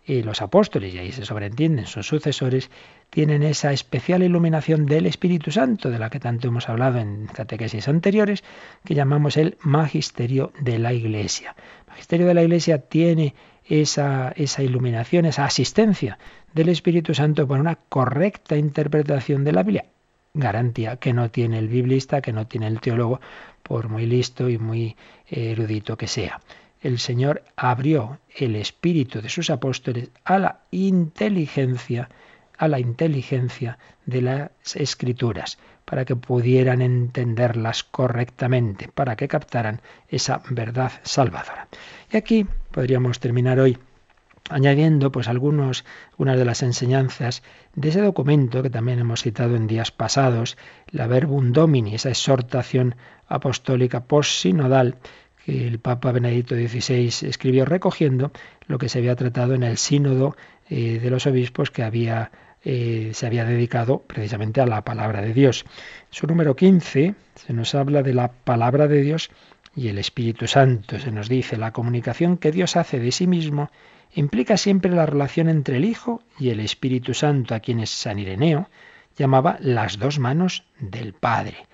y los apóstoles, y ahí se sobreentienden sus sucesores, tienen esa especial iluminación del Espíritu Santo, de la que tanto hemos hablado en catequesis anteriores, que llamamos el magisterio de la Iglesia. El magisterio de la Iglesia tiene esa, esa iluminación, esa asistencia del Espíritu Santo para una correcta interpretación de la Biblia. Garantía que no tiene el biblista, que no tiene el teólogo, por muy listo y muy erudito que sea el Señor abrió el espíritu de sus apóstoles a la inteligencia, a la inteligencia de las escrituras, para que pudieran entenderlas correctamente, para que captaran esa verdad salvadora. Y aquí podríamos terminar hoy añadiendo pues algunos algunas de las enseñanzas de ese documento que también hemos citado en días pasados, la Verbum Domini, esa exhortación apostólica post-sinodal el Papa Benedicto XVI escribió recogiendo lo que se había tratado en el sínodo eh, de los obispos que eh, se había dedicado precisamente a la palabra de Dios. su número 15 se nos habla de la palabra de Dios y el Espíritu Santo. Se nos dice, la comunicación que Dios hace de sí mismo implica siempre la relación entre el Hijo y el Espíritu Santo, a quienes San Ireneo llamaba las dos manos del Padre.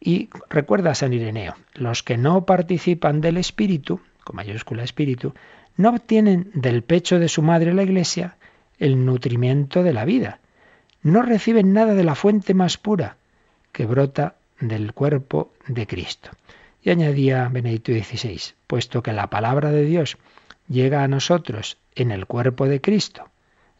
Y recuerda San Ireneo, los que no participan del Espíritu, con mayúscula Espíritu, no obtienen del pecho de su madre la Iglesia el nutrimiento de la vida. No reciben nada de la fuente más pura que brota del cuerpo de Cristo. Y añadía Benedicto XVI, puesto que la palabra de Dios llega a nosotros en el cuerpo de Cristo,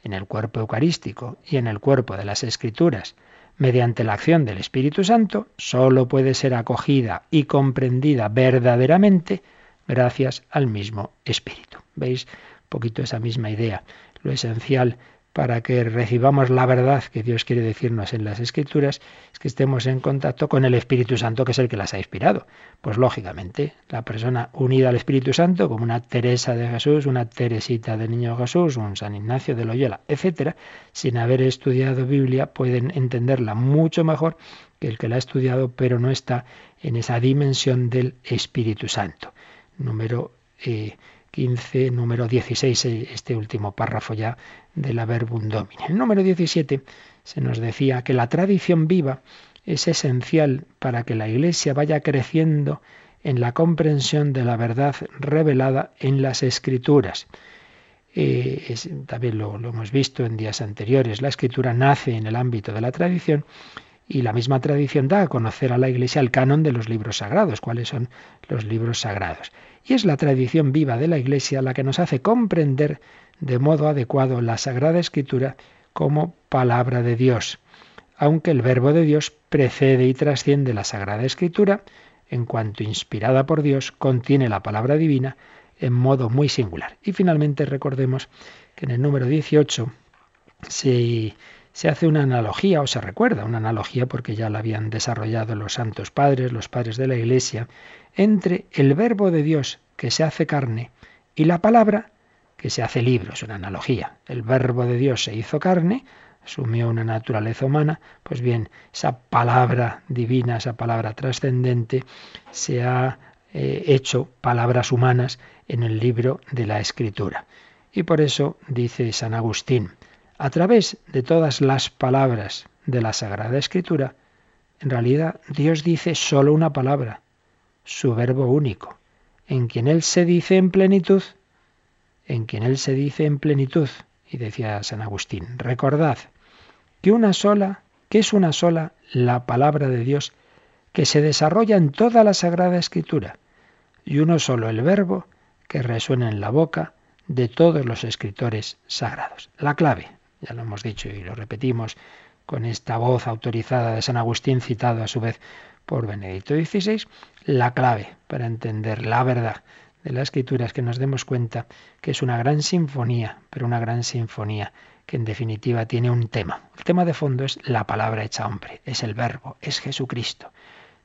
en el cuerpo eucarístico y en el cuerpo de las Escrituras, mediante la acción del Espíritu Santo, sólo puede ser acogida y comprendida verdaderamente gracias al mismo Espíritu. ¿Veis? Un poquito esa misma idea. Lo esencial para que recibamos la verdad que Dios quiere decirnos en las Escrituras, es que estemos en contacto con el Espíritu Santo, que es el que las ha inspirado. Pues lógicamente, la persona unida al Espíritu Santo, como una Teresa de Jesús, una Teresita del Niño Jesús, un San Ignacio de Loyola, etcétera, sin haber estudiado Biblia, pueden entenderla mucho mejor que el que la ha estudiado, pero no está en esa dimensión del Espíritu Santo. Número eh, 15, número 16, eh, este último párrafo ya de la Verbum Domini. El número 17 se nos decía que la tradición viva es esencial para que la Iglesia vaya creciendo en la comprensión de la verdad revelada en las Escrituras. Eh, también lo, lo hemos visto en días anteriores, la Escritura nace en el ámbito de la tradición y la misma tradición da a conocer a la Iglesia el canon de los libros sagrados, cuáles son los libros sagrados. Y es la tradición viva de la Iglesia la que nos hace comprender de modo adecuado la Sagrada Escritura como palabra de Dios, aunque el Verbo de Dios precede y trasciende la Sagrada Escritura, en cuanto inspirada por Dios, contiene la palabra divina en modo muy singular. Y finalmente recordemos que en el número 18 se, se hace una analogía, o se recuerda una analogía, porque ya la habían desarrollado los santos padres, los padres de la Iglesia, entre el verbo de Dios que se hace carne y la palabra que se hace libro. Es una analogía. El verbo de Dios se hizo carne, asumió una naturaleza humana, pues bien, esa palabra divina, esa palabra trascendente, se ha eh, hecho palabras humanas en el libro de la Escritura. Y por eso dice San Agustín, a través de todas las palabras de la Sagrada Escritura, en realidad Dios dice solo una palabra, su verbo único, en quien Él se dice en plenitud, en quien Él se dice en plenitud. Y decía San Agustín, recordad que una sola, que es una sola la palabra de Dios que se desarrolla en toda la Sagrada Escritura, y uno solo el verbo que resuena en la boca de todos los escritores sagrados. La clave, ya lo hemos dicho y lo repetimos con esta voz autorizada de San Agustín, citado a su vez por Benedicto XVI, la clave para entender la verdad de la escritura es que nos demos cuenta que es una gran sinfonía, pero una gran sinfonía que en definitiva tiene un tema. El tema de fondo es la palabra hecha hombre, es el verbo, es Jesucristo.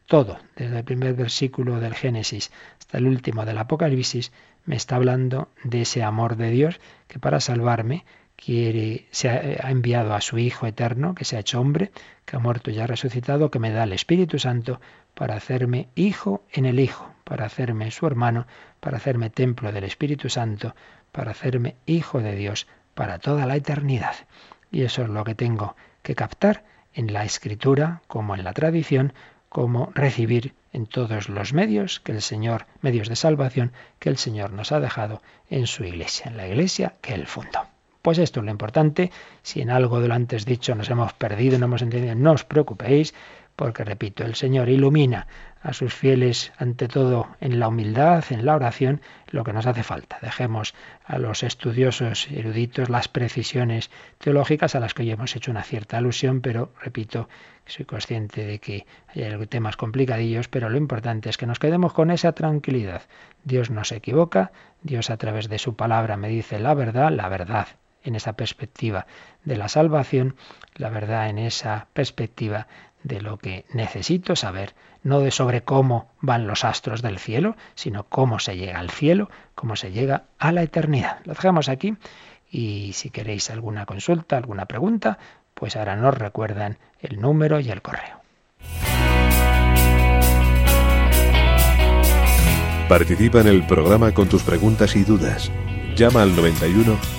Todo, desde el primer versículo del Génesis hasta el último del Apocalipsis, me está hablando de ese amor de Dios que para salvarme quiere, se ha, ha enviado a su Hijo eterno, que se ha hecho hombre, que ha muerto y ha resucitado, que me da el Espíritu Santo para hacerme hijo en el Hijo, para hacerme su hermano, para hacerme templo del Espíritu Santo, para hacerme hijo de Dios para toda la eternidad. Y eso es lo que tengo que captar en la escritura, como en la tradición, como recibir en todos los medios que el Señor, medios de salvación que el Señor nos ha dejado en su iglesia, en la iglesia que él fundó. Pues esto es lo importante. Si en algo de lo antes dicho nos hemos perdido, no hemos entendido, no os preocupéis, porque repito, el Señor ilumina a sus fieles ante todo en la humildad, en la oración, lo que nos hace falta. Dejemos a los estudiosos eruditos las precisiones teológicas a las que hoy hemos hecho una cierta alusión, pero repito, soy consciente de que hay temas complicadillos, pero lo importante es que nos quedemos con esa tranquilidad. Dios no se equivoca, Dios a través de su palabra me dice la verdad, la verdad en esa perspectiva de la salvación, la verdad en esa perspectiva de lo que necesito saber, no de sobre cómo van los astros del cielo, sino cómo se llega al cielo, cómo se llega a la eternidad. Lo dejamos aquí y si queréis alguna consulta, alguna pregunta, pues ahora nos recuerdan el número y el correo. Participa en el programa con tus preguntas y dudas. Llama al 91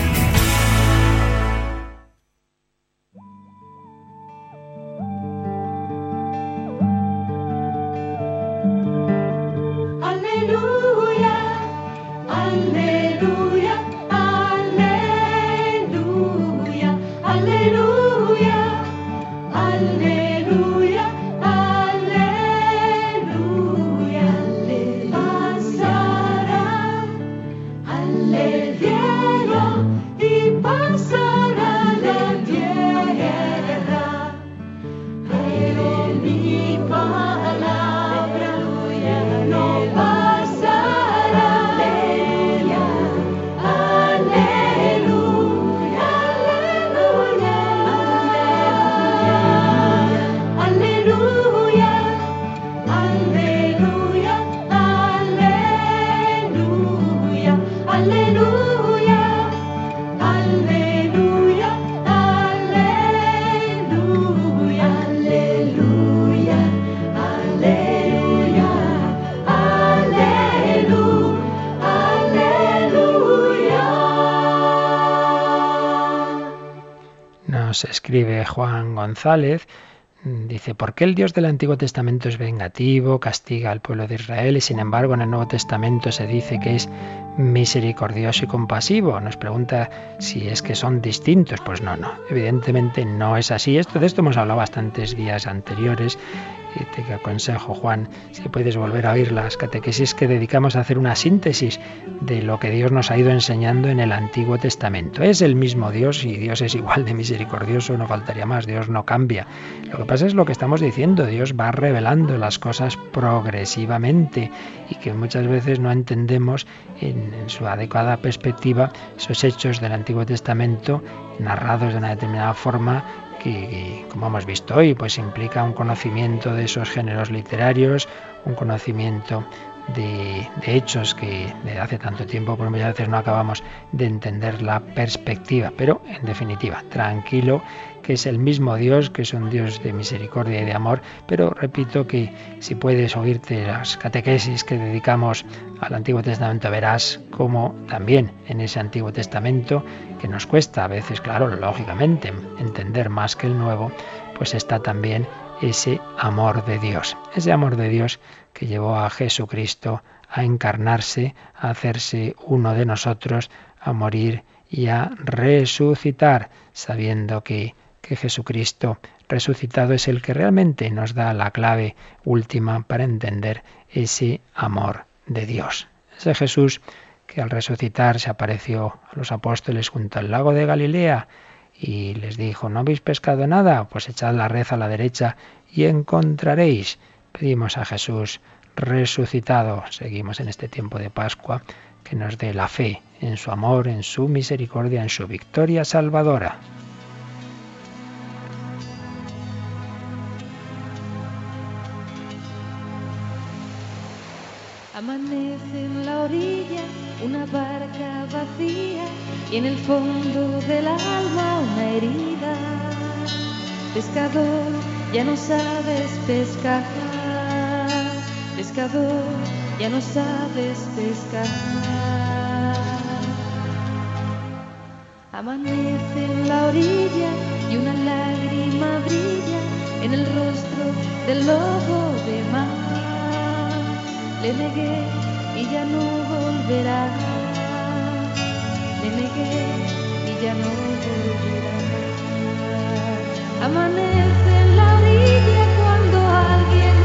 Escribe Juan González, Dice, ¿por qué el Dios del Antiguo Testamento es vengativo, castiga al pueblo de Israel y sin embargo en el Nuevo Testamento se dice que es misericordioso y compasivo? Nos pregunta si es que son distintos. Pues no, no, evidentemente no es así. Esto de esto hemos hablado bastantes días anteriores y te aconsejo, Juan, si puedes volver a oír las catequesis que dedicamos a hacer una síntesis de lo que Dios nos ha ido enseñando en el Antiguo Testamento. Es el mismo Dios y Dios es igual de misericordioso, no faltaría más, Dios no cambia. Lo que pasa es lo que estamos diciendo, Dios va revelando las cosas progresivamente y que muchas veces no entendemos en, en su adecuada perspectiva esos hechos del Antiguo Testamento narrados de una determinada forma que, como hemos visto hoy, pues implica un conocimiento de esos géneros literarios, un conocimiento de, hechos que de hace tanto tiempo, por muchas veces no acabamos de entender la perspectiva. Pero, en definitiva, tranquilo, que es el mismo Dios, que es un Dios de misericordia y de amor, pero repito que si puedes oírte las catequesis que dedicamos al Antiguo Testamento, verás cómo también en ese Antiguo Testamento, que nos cuesta a veces, claro, lógicamente, entender más que el Nuevo, pues está también ese amor de Dios, ese amor de Dios que llevó a Jesucristo a encarnarse, a hacerse uno de nosotros, a morir y a resucitar, sabiendo que que Jesucristo resucitado es el que realmente nos da la clave última para entender ese amor de Dios. Ese Jesús que al resucitar se apareció a los apóstoles junto al lago de Galilea y les dijo, ¿no habéis pescado nada? Pues echad la red a la derecha y encontraréis. Pedimos a Jesús resucitado, seguimos en este tiempo de Pascua, que nos dé la fe en su amor, en su misericordia, en su victoria salvadora. Amanece en la orilla una barca vacía y en el fondo del alma una herida. Pescador, ya no sabes pescar. Pescador, ya no sabes pescar. Amanece en la orilla y una lágrima brilla en el rostro del lobo de mar le negué y ya no volverá. Le negué y ya no volverá. Amanece en la orilla cuando alguien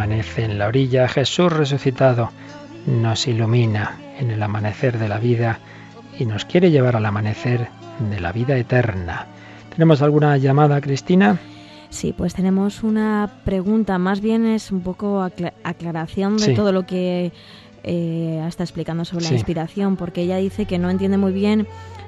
Amanece en la orilla, Jesús resucitado nos ilumina en el amanecer de la vida y nos quiere llevar al amanecer de la vida eterna. ¿Tenemos alguna llamada, Cristina? Sí, pues tenemos una pregunta, más bien es un poco acla aclaración de Sí. todo lo que eh, está explicando sobre Sí. la inspiración, porque ella dice que no entiende muy bien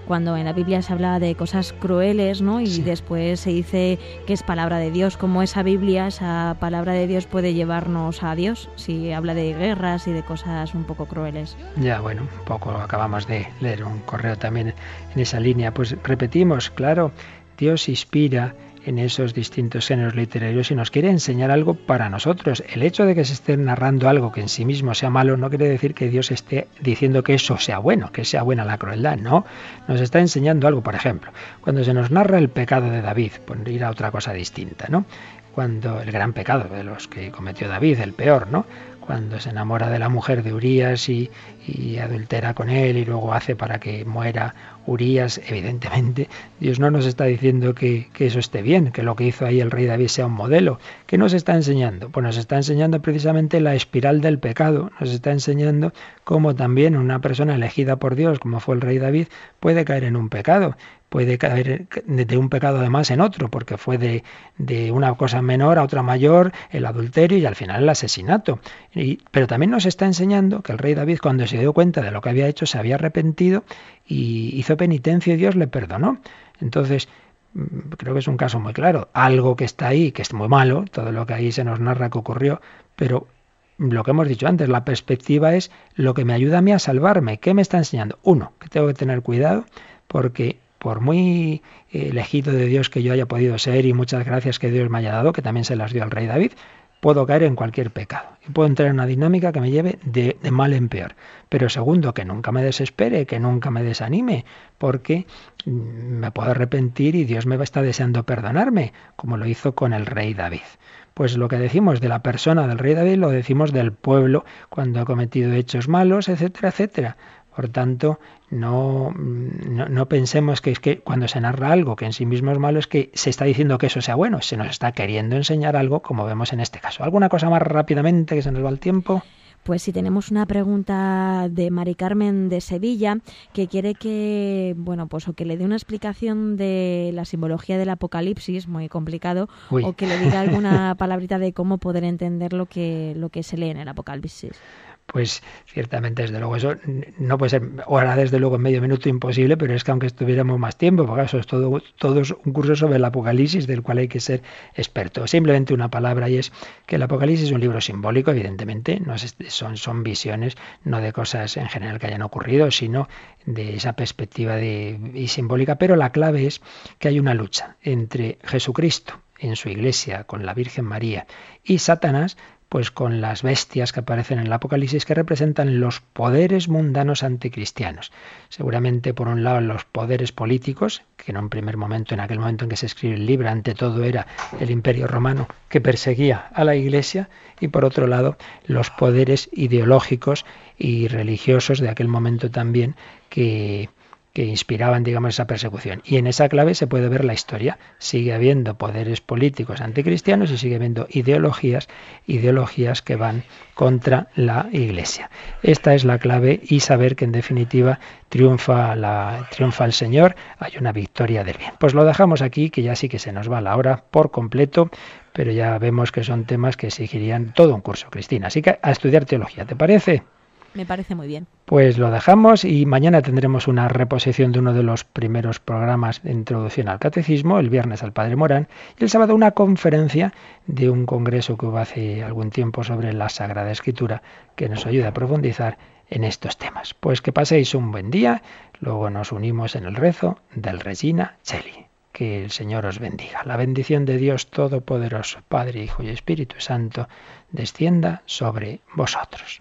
cuando en la Biblia se habla de cosas crueles, ¿no? Y Sí. después se dice que es palabra de Dios, como esa Biblia, esa palabra de Dios puede llevarnos a Dios, si habla de guerras y de cosas un poco crueles. Ya, bueno, un poco acabamos de leer un correo también en esa línea. Pues repetimos, claro, Dios inspira en esos distintos géneros literarios y nos quiere enseñar algo para nosotros. El hecho de que se esté narrando algo que en sí mismo sea malo no quiere decir que Dios esté diciendo que eso sea bueno, que sea buena la crueldad, no. Nos está enseñando algo, por ejemplo, cuando se nos narra el pecado de David, por ir a otra cosa distinta, ¿no? Cuando el gran pecado de los que cometió David, el peor, ¿no? Cuando se enamora de la mujer de Urías y, y adultera con él y luego hace para que muera Urías, evidentemente Dios no nos está diciendo que, que, eso esté bien, que lo que hizo ahí el rey David sea un modelo. ¿Qué nos está enseñando? Pues nos está enseñando precisamente la espiral del pecado, nos está enseñando cómo también una persona elegida por Dios, como fue el rey David, puede caer en un pecado puede caer de un pecado además en otro, porque fue de, de, una cosa menor a otra mayor, el adulterio y al final el asesinato. Y, pero también nos está enseñando que el rey David cuando se dio cuenta de lo que había hecho se había arrepentido y hizo penitencia y Dios le perdonó. Entonces, creo que es un caso muy claro. Algo que está ahí, que es muy malo, todo lo que ahí se nos narra que ocurrió, pero lo que hemos dicho antes, la perspectiva es lo que me ayuda a mí a salvarme. ¿Qué me está enseñando? Uno, que tengo que tener cuidado porque por muy eh, elegido de Dios que yo haya podido ser y muchas gracias que Dios me haya dado, que también se las dio al rey David, puedo caer en cualquier pecado y puedo entrar en una dinámica que me lleve de, de, mal en peor. Pero segundo, que nunca me desespere, que nunca me desanime, porque mm, me puedo arrepentir y Dios me está deseando perdonarme, como lo hizo con el rey David. Pues lo que decimos de la persona del rey David lo decimos del pueblo cuando ha cometido hechos malos, etcétera, etcétera. Por tanto, no, no, no, pensemos que es que cuando se narra algo que en sí mismo es malo es que se está diciendo que eso sea bueno, se nos está queriendo enseñar algo como vemos en este caso. ¿Alguna cosa más rápidamente que se nos va el tiempo? Pues si tenemos una pregunta de Mari Carmen de Sevilla que quiere que, bueno, pues o que le dé una explicación de la simbología del Apocalipsis, muy complicado, Uy. o que le diga alguna palabrita de cómo poder entender lo que, lo que se lee en el Apocalipsis pues ciertamente, desde luego, eso no puede ser, ahora desde luego en medio minuto imposible, pero es que aunque estuviéramos más tiempo, porque eso es todo, todo un curso sobre el Apocalipsis del cual hay que ser experto. Simplemente una palabra y es que el Apocalipsis es un libro simbólico, evidentemente, no es, son, son visiones, no de cosas en general que hayan ocurrido, sino de esa perspectiva de, y simbólica, pero la clave es que hay una lucha entre Jesucristo en su iglesia con la Virgen María y Satanás pues con las bestias que aparecen en el Apocalipsis que representan los poderes mundanos anticristianos. Seguramente por un lado los poderes políticos, que en un primer momento, en aquel momento en que se escribe el libro, ante todo era el imperio romano que perseguía a la iglesia, y por otro lado los poderes ideológicos y religiosos de aquel momento también que que inspiraban, digamos, esa persecución. Y en esa clave se puede ver la historia. Sigue habiendo poderes políticos anticristianos y sigue habiendo ideologías, ideologías que van contra la Iglesia. Esta es la clave y saber que en definitiva triunfa, la, triunfa el Señor, hay una victoria del bien. Pues lo dejamos aquí, que ya sí que se nos va la hora por completo, pero ya vemos que son temas que exigirían todo un curso, Cristina. Así que a estudiar teología, ¿te parece? Me parece muy bien. Pues lo dejamos y mañana tendremos una reposición de uno de los primeros programas de introducción al catecismo, el viernes al Padre Morán, y el sábado una conferencia de un congreso que hubo hace algún tiempo sobre la Sagrada Escritura que nos ayuda a profundizar en estos temas. Pues que paséis un buen día, luego nos unimos en el rezo del Regina Cheli. Que el Señor os bendiga. La bendición de Dios Todopoderoso, Padre, Hijo y Espíritu Santo, descienda sobre vosotros.